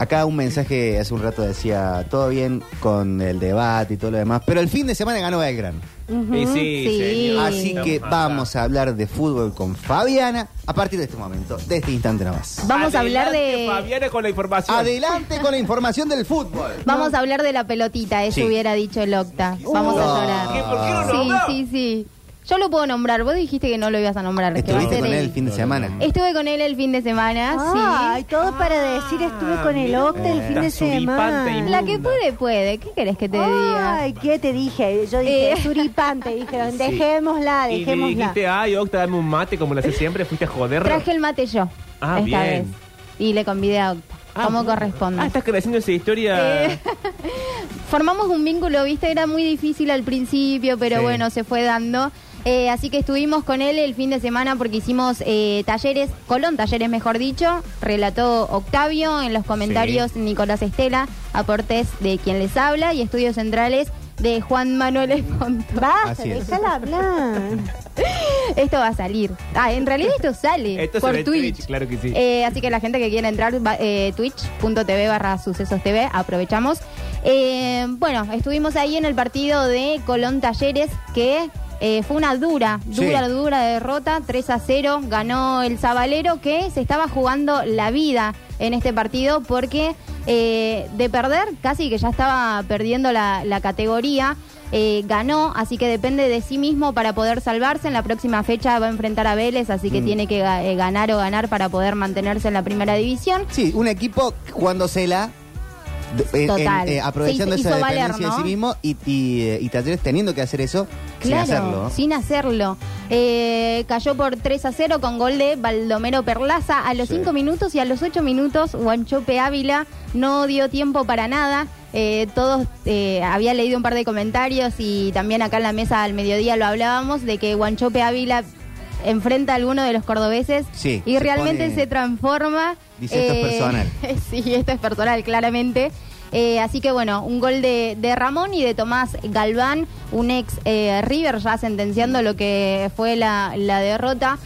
Acá un mensaje hace un rato decía, todo bien con el debate y todo lo demás, pero el fin de semana ganó Belgrano. Ujú, Y sí, señor. Así que vamos a hablar de fútbol con Fabiana a partir de este momento, de este instante nomás. Vamos a hablar Adelante, de... Fabiana con la información. Adelante con la información del fútbol. Vamos a hablar de la pelotita, eso Sí. hubiera dicho el Octa. Vamos a llorar. ¿Qué? ¿Por qué no Sí, nombró? sí, sí. Yo lo puedo nombrar. Vos dijiste que no lo ibas a nombrar. que va a Estuviste ser con él el fin de semana. Estuve con él el fin de semana, Ay, sí. todo para decir estuve con el Octa el fin de suripante semana. La que puede, puede. ¿Qué querés que te diga? Ay, ¿qué te dije? Yo dije, Eh. suripante, dijeron, dejémosla, Y le dejémosla. dijiste, ay, Octa, dame un mate como lo hace siempre, fuiste a joder. Traje el mate yo. Ah, esta bien. vez. Y le convidé a Octa. Ah, como corresponde. Ah, estás creciendo esa historia. Eh, Formamos un vínculo, viste, era muy difícil al principio, pero Sí. bueno, se fue dando. Eh, así que estuvimos con él el fin de semana porque hicimos eh, talleres, Colón Talleres mejor dicho, relató Octavio, en los comentarios Nicolás Estela, aportes de quien les habla y estudios centrales de Juan Manuel Esponto. Basta, es. déjala hablar. Esto va a salir. Ah, en realidad esto sale Esto por Twitch. Twitch, claro que sí. Eh, así que la gente que quiera entrar, eh, twitch.tv barra sucesos TV, aprovechamos. Eh, bueno, estuvimos ahí en el partido de Colón Talleres, que eh, fue una dura, Sí. dura, dura derrota, 3 a 0, ganó el Zabalero, que se estaba jugando la vida en este partido, porque eh, de perder, casi que ya estaba perdiendo la, la categoría. eh, ganó, así que depende de sí mismo para poder salvarse. En la próxima fecha va a enfrentar a Vélez, así que Mm. tiene que ga- eh, ganar o ganar para poder mantenerse en la primera división. Sí, un equipo jugándosela. de- en- Total. en- eh, aprovechando Se hizo- esa hizo valer, dependencia ¿no? de sí mismo y, y, eh, y Talleres teniendo que hacer eso sin Claro, hacerlo. sin hacerlo. Eh, cayó por 3 a 0 con gol de Baldomero Perlaza a los Sí. 5 minutos y a los 8 minutos Guanchope Ávila no dio tiempo para nada. Eh, todos, eh, había leído un par de comentarios y también acá en la mesa al mediodía lo hablábamos de que Guanchope Ávila enfrenta a alguno de los cordobeses Sí, y se realmente pone- se transforma. Dice, "Esto es personal". sí, esto es personal, claramente. Eh, así que bueno, un gol de, de Ramón y de Tomás Galván, un ex eh, River ya sentenciando lo que fue la, la derrota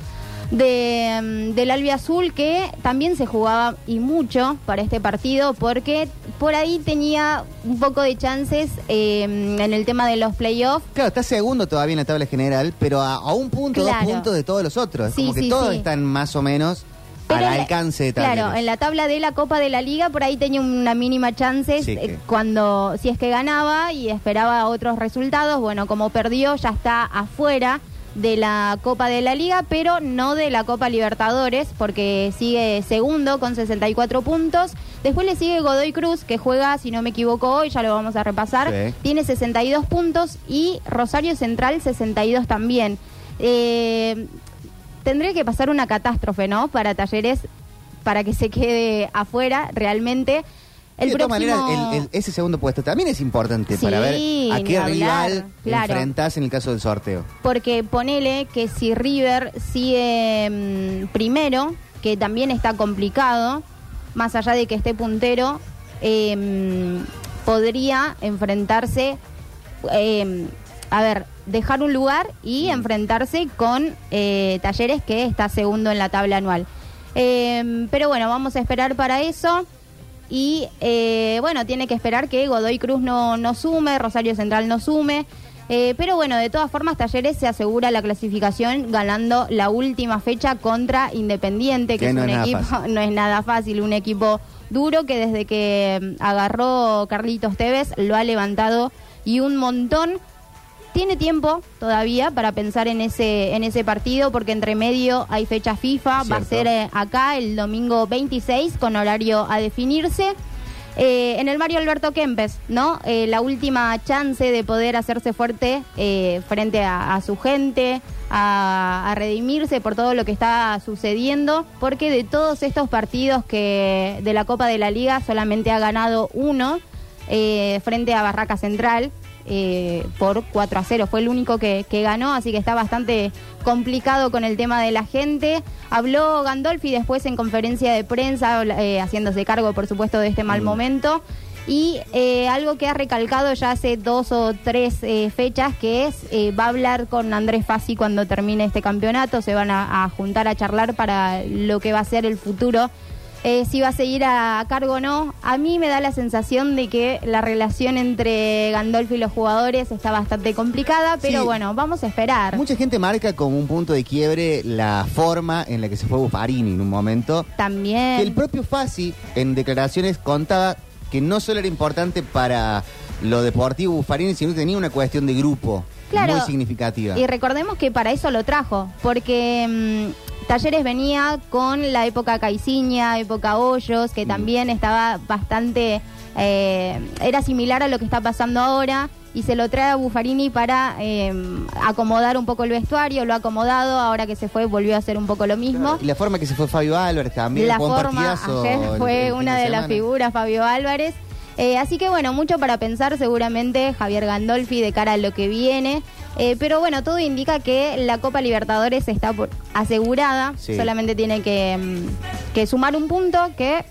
de, mm, del Albiazul que también se jugaba y mucho para este partido porque por ahí tenía un poco de chances eh, en el tema de los playoffs. Claro, está segundo todavía en la tabla general, pero a, a un punto, Claro. dos puntos de todos los otros. Es Sí, como que sí, todos sí. están más o menos al alcance de. Claro, en la tabla de la Copa de la Liga por ahí tenía una mínima chance Sí, eh, cuando si es que ganaba y esperaba otros resultados. Bueno, como perdió ya está afuera de la Copa de la Liga, pero no de la Copa Libertadores porque sigue segundo con 64 puntos. Después le sigue Godoy Cruz que juega, si no me equivoco hoy, ya lo vamos a repasar. Sí. Tiene 62 puntos y Rosario Central 62 también. Eh, tendría que pasar una catástrofe, ¿no? Para Talleres, para que se quede afuera realmente. El de todas próximo... maneras, el- el- ese segundo puesto también es importante Sí, para ver a ni qué hablar, rival claro. enfrentás en el caso del sorteo. Porque ponele que si River sigue mm, primero, que también está complicado, más allá de que esté puntero, eh, mm, podría enfrentarse, eh, a ver, dejar un lugar y enfrentarse con eh, Talleres que está segundo en la tabla anual. Eh, pero bueno, vamos a esperar para eso. Y eh, bueno, tiene que esperar que Godoy Cruz no, no sume, Rosario Central no sume. Eh, pero bueno, de todas formas, Talleres se asegura la clasificación ganando la última fecha contra Independiente, que, Que es no un es equipo, fácil. no es nada fácil, un equipo duro que desde que mm, agarró Carlitos Tevez lo ha levantado y un montón. Tiene tiempo todavía para pensar en ese en ese partido porque entre medio hay fecha FIFA, va a ser eh, acá el domingo 26 con horario a definirse. Eh, en el Mario Alberto Kempes, ¿no? Eh, la última chance de poder hacerse fuerte eh, frente a, a su gente, a, a redimirse por todo lo que está sucediendo, porque de todos estos partidos que de la Copa de la Liga solamente ha ganado uno eh, frente a Barraca Central eh, por 4 a 0. Fue el único que, que ganó, así que está bastante complicado con el tema de la gente. Habló Gandolfi después en conferencia de prensa, eh, haciéndose cargo, por supuesto, de este mal momento. Y eh, algo que ha recalcado ya hace dos o tres eh, fechas, que es, eh, va a hablar con Andrés Fassi cuando termine este campeonato, se van a, a juntar a charlar para lo que va a ser el futuro eh, si va a seguir a, a cargo o no. A mí me da la sensación de que la relación entre Gandolfi y los jugadores está bastante complicada, pero Sí. bueno, vamos a esperar. Mucha gente marca como un punto de quiebre la forma en la que se fue Buffarini en un momento. También. Que el propio Fassi en declaraciones contaba que no solo era importante para lo deportivo Buffarini, sino que tenía una cuestión de grupo Claro. muy significativa. Y recordemos que para eso lo trajo, porque mm, Talleres venía con la época Caiciña, época Hoyos, Mm. que también estaba bastante, eh, era similar a lo que está pasando ahora, y se lo trae a Buffarini para eh, acomodar un poco el vestuario, lo ha acomodado, ahora que se fue volvió a hacer un poco lo mismo. Y la forma que se fue Fabio Álvarez también. La fue forma ayer el- fue el una de, las figuras, Fabio Álvarez. Eh, así que bueno, mucho para pensar seguramente Javier Gandolfi de cara a lo que viene. Eh, pero bueno, todo indica que la Copa Libertadores está por- asegurada. Sí. Solamente tiene que, mm, que sumar un punto que,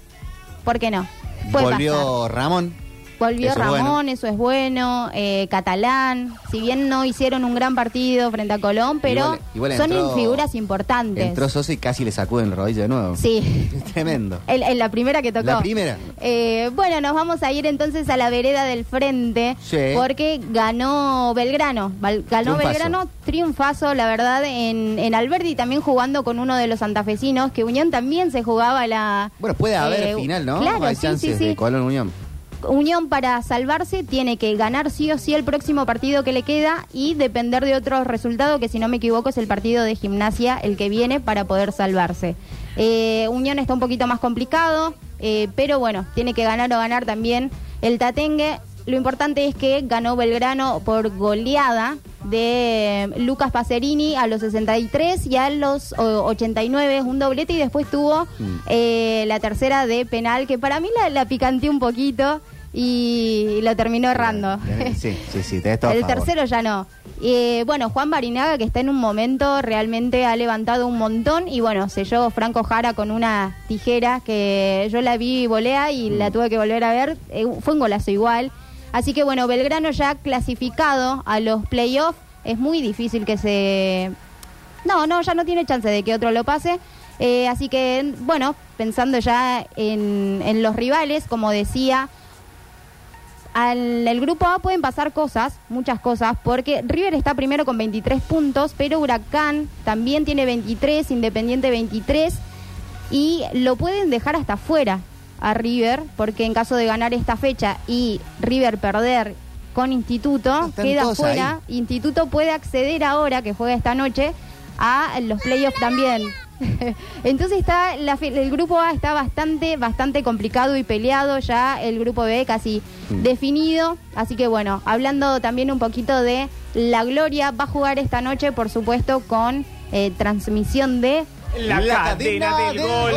¿por qué no? Puede Volvió pasar. Ramón. Volvió Eso Ramón, bueno. eso es bueno. eh, Catalán, si bien no hicieron un gran partido frente a Colón, pero Igual- igual son figuras importantes. Entró Sosa y casi le sacuden el rodillo de nuevo. Sí. Tremendo. En, en la primera que tocó. La primera. Eh, bueno, nos vamos a ir entonces a la vereda del frente. Sí. Porque ganó Belgrano. Ganó Triunfazo. Belgrano, triunfazo, la verdad, en, en Alberdi también jugando con uno de los santafesinos, que Unión también se jugaba la. Bueno, puede haber eh, final, ¿no? Claro, Hay sí, chances sí, sí. de Colón Unión. Unión para salvarse tiene que ganar sí o sí el próximo partido que le queda y depender de otro resultado que si no me equivoco es el partido de gimnasia el que viene para poder salvarse. Eh, Unión está un poquito más complicado, eh, pero bueno, tiene que ganar o ganar también el Tatengue. Lo importante es que ganó Belgrano por goleada de Lucas Pacerini a los 63 y a los o, 89, un doblete y después tuvo Mm. eh, la tercera de penal que para mí la, la picanteó un poquito y lo terminó errando. Sí, sí, sí, tenés todo a El favor. tercero ya no. Eh, bueno, Juan Barinaga, que está en un momento, realmente ha levantado un montón. Y bueno, selló Franco Jara con una tijera que yo la vi volea y la Mm. tuve que volver a ver. Eh, fue un golazo igual. Así que bueno, Belgrano ya clasificado a los playoffs. Es muy difícil que se. No, no, ya no tiene chance de que otro lo pase. Eh, así que, bueno, pensando ya en, en los rivales, como decía, al el grupo A pueden pasar cosas, muchas cosas, porque River está primero con 23 puntos, pero Huracán también tiene 23, Independiente 23, y lo pueden dejar hasta fuera a River, porque en caso de ganar esta fecha y River perder con Instituto, Están queda todos fuera. Instituto puede acceder ahora, que juega esta noche, a los playoffs también. Entonces está la fe- el grupo A está bastante bastante complicado y peleado ya el grupo B casi Mm. definido así que bueno hablando también un poquito de la Gloria va a jugar esta noche por supuesto con eh, transmisión de La, cadena, del gol.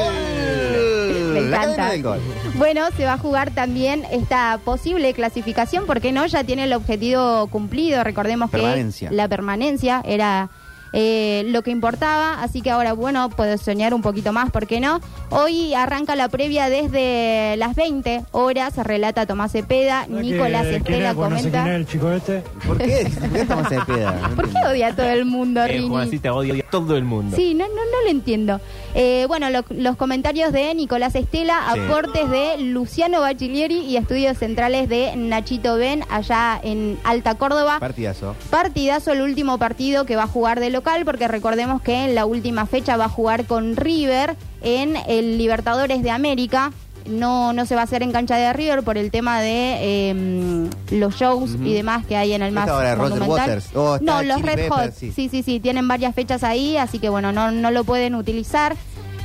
Me La encanta. cadena del gol. Bueno, se va a jugar también esta posible clasificación, porque no, ya tiene el objetivo cumplido. Recordemos Permanencia. que la permanencia era eh, lo que importaba, así que ahora, bueno, puedes soñar un poquito más, ¿por qué no? Hoy arranca la previa desde las 20 horas, relata Tomás Cepeda, Nicolás ¿Quién Estela es? Bueno, no sé quién comenta. es el chico este. ¿Por qué? No ¿Por qué odia a todo el mundo, Eh, Rini? Juancita odia a todo el mundo. Sí, no, no, no lo entiendo. Eh, bueno, lo- los comentarios de Nicolás Estela, Sí. aportes de Luciano Bachilieri y estudios centrales de Nachito Ben allá en Alta Córdoba. Partidazo. Partidazo el último partido que va a jugar de local, porque recordemos que en la última fecha va a jugar con River en el Libertadores de América. No, no se va a hacer en cancha de River por el tema de eh, los shows y demás que hay en el más ahora Roger monumental. Waters. Oh, no, los Red Hot. Sí. Sí, sí, sí, tienen varias fechas ahí, así que bueno, no, no lo pueden utilizar.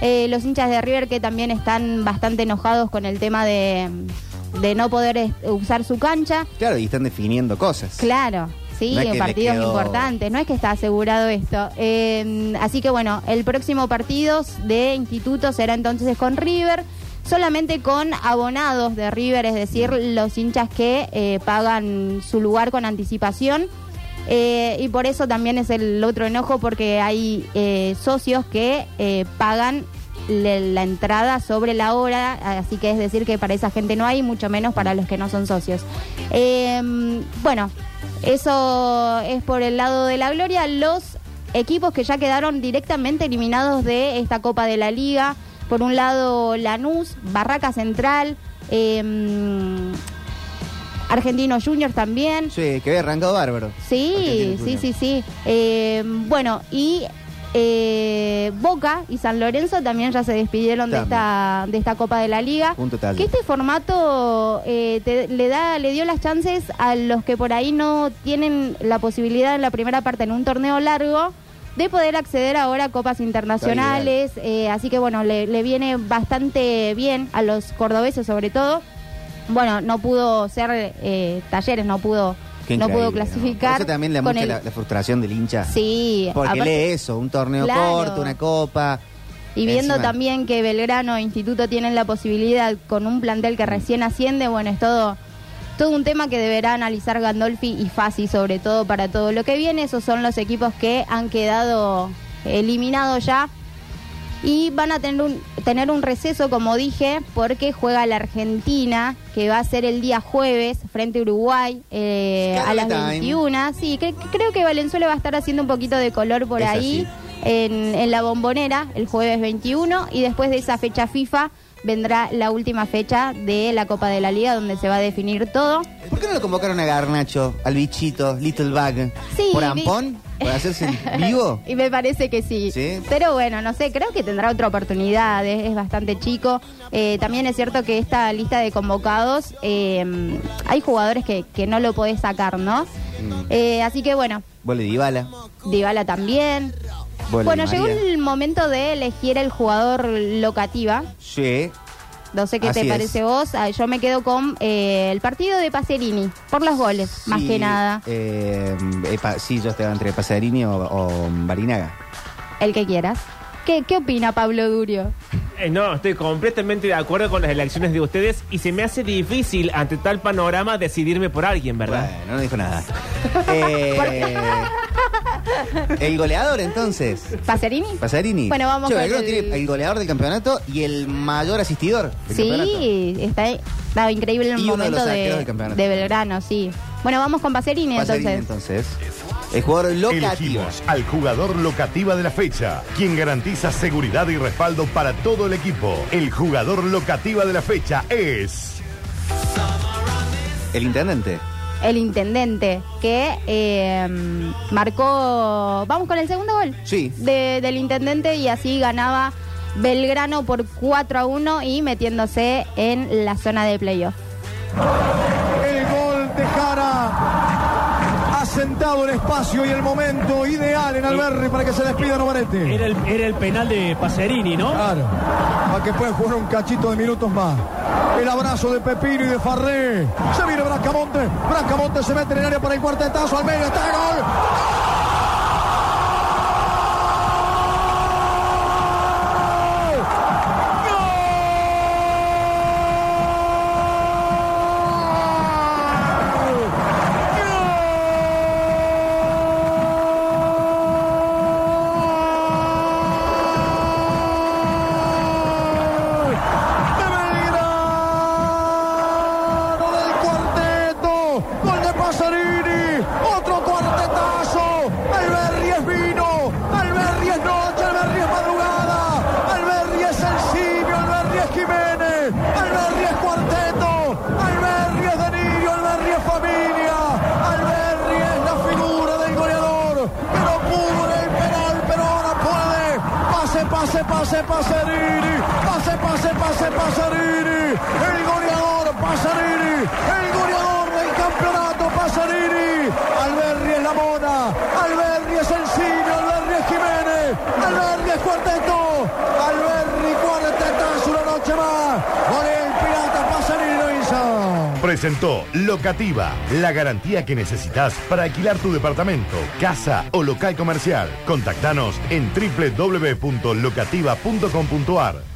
Eh, los hinchas de River que también están bastante enojados con el tema de, de no poder usar su cancha. Claro, y están definiendo cosas. Claro, sí, No le partidos quedó- importantes, no es que está asegurado esto. Eh, así que bueno, el próximo partido de instituto será entonces con River, solamente con abonados de River, es decir, los hinchas que eh, pagan su lugar con anticipación. Eh, y por eso también es el otro enojo, porque hay eh, socios que eh, pagan la entrada sobre la hora, así que es decir que para esa gente no hay, mucho menos para los que no son socios. Eh, bueno, eso es por el lado de la gloria. Los equipos que ya quedaron directamente eliminados de esta Copa de la Liga, Por un lado, Lanús, Barraca Central, eh, Argentino Juniors también. Sí, que había arrancado bárbaro. Sí, sí, sí, sí. Eh, bueno, y eh, Boca y San Lorenzo también ya se despidieron de esta, de esta Copa de la Liga. Punto tal. Que este formato eh, te- le da, le dio las chances a los que por ahí no tienen la posibilidad en la primera parte en un torneo largo de poder acceder ahora a copas internacionales. eh, así que bueno, le, le viene bastante bien a los cordobeses sobre todo. Bueno, no pudo ser eh, talleres, no pudo, Qué no pudo Por clasificar. eso también le mucha el- la, la frustración del hincha. Sí, Porque aparte- lee eso, un torneo Claro. corto, una copa. Y viendo Encima- también que Belgrano e Instituto tienen la posibilidad con un plantel que recién asciende, bueno, es todo, todo un tema que deberá analizar Gandolfi y Fasi, sobre todo para todo lo que viene. Esos son los equipos que han quedado eliminados ya. Y van a tener un, tener un receso, como dije, porque juega la Argentina, que va a ser el día jueves frente a Uruguay eh, a las Scarlet Time. 21. Sí, que- que creo que Valenzuela va a estar haciendo un poquito de color por Es ahí en, en la bombonera el jueves 21 y después de esa fecha FIFA vendrá la última fecha de la Copa de la Liga donde se va a definir todo. ¿Por qué no lo convocaron a Garnacho, al bichito, Little Bag? Sí, ¿Por Ampón? ¿Por hacerse vivo? Y me parece que sí. ¿Sí? Pero bueno, no sé, creo que tendrá otra oportunidad, es, es bastante chico. Eh, también es cierto que esta lista de convocados, eh, hay jugadores que, que no lo podés sacar, ¿no? Mm. Eh, así que bueno, Vole Dybala. Dybala también. Bueno, llegó el momento de elegir el jugador locativa. Sí. No sé qué Así te es. parece vos. Ah, Yo me quedo con eh, el partido de Pacerini, por los goles, más Sí, que nada. eh, eh, pa- sí, yo estaba entre Pasarini o, o Barinaga. El que quieras. ¿Qué, qué opina Pablo Durio? Eh, no, estoy completamente de acuerdo con las elecciones de ustedes y se me hace difícil ante tal panorama decidirme por alguien, ¿verdad? Bueno, no dijo nada. Eh, el goleador, entonces. ¿Pacerini? Pasarini. Bueno, vamos Che, con el- tiene el goleador del campeonato y el mayor asistidor del campeonato. Sí, está, está increíble el Y uno de momento los de, arqueros del campeonato. de Belgrano, sí. Bueno, vamos con Pacerini, Pasarini, entonces. entonces. El jugador locativo. Elegimos al jugador locativa de la fecha, quien garantiza seguridad y respaldo para todo el equipo. El jugador locativa de la fecha es... El intendente. El intendente, que eh, marcó. Vamos con el segundo gol. Sí. de- del intendente y así ganaba Belgrano por 4 a 1 y metiéndose en la zona de playoff. Sentado el espacio y el momento ideal en Alberri para que se despida Novarete. Era el, era el penal de Pacerini, ¿no? Claro, para que pueda jugar un cachito de minutos más. El abrazo de Pepino y de Farré. Se viene Bracamonte. Bracamonte se mete en el área para el cuartetazo. Al medio está el gol. Pase, Pasarini. Pase, pase, pase, Pasarini. El goleador Pasarini. El goleador del campeonato Pasarini. Alberri es la mona. Alberri es el Cine. Alberri es Jiménez. Alberri es cuarteto. Alberri cuartetazo una noche más. Con el pirata Pasarini lo hizo. Presentó Locativa, la garantía que necesitas para alquilar tu departamento, casa o local comercial. Contactanos en www.locativa.com.ar.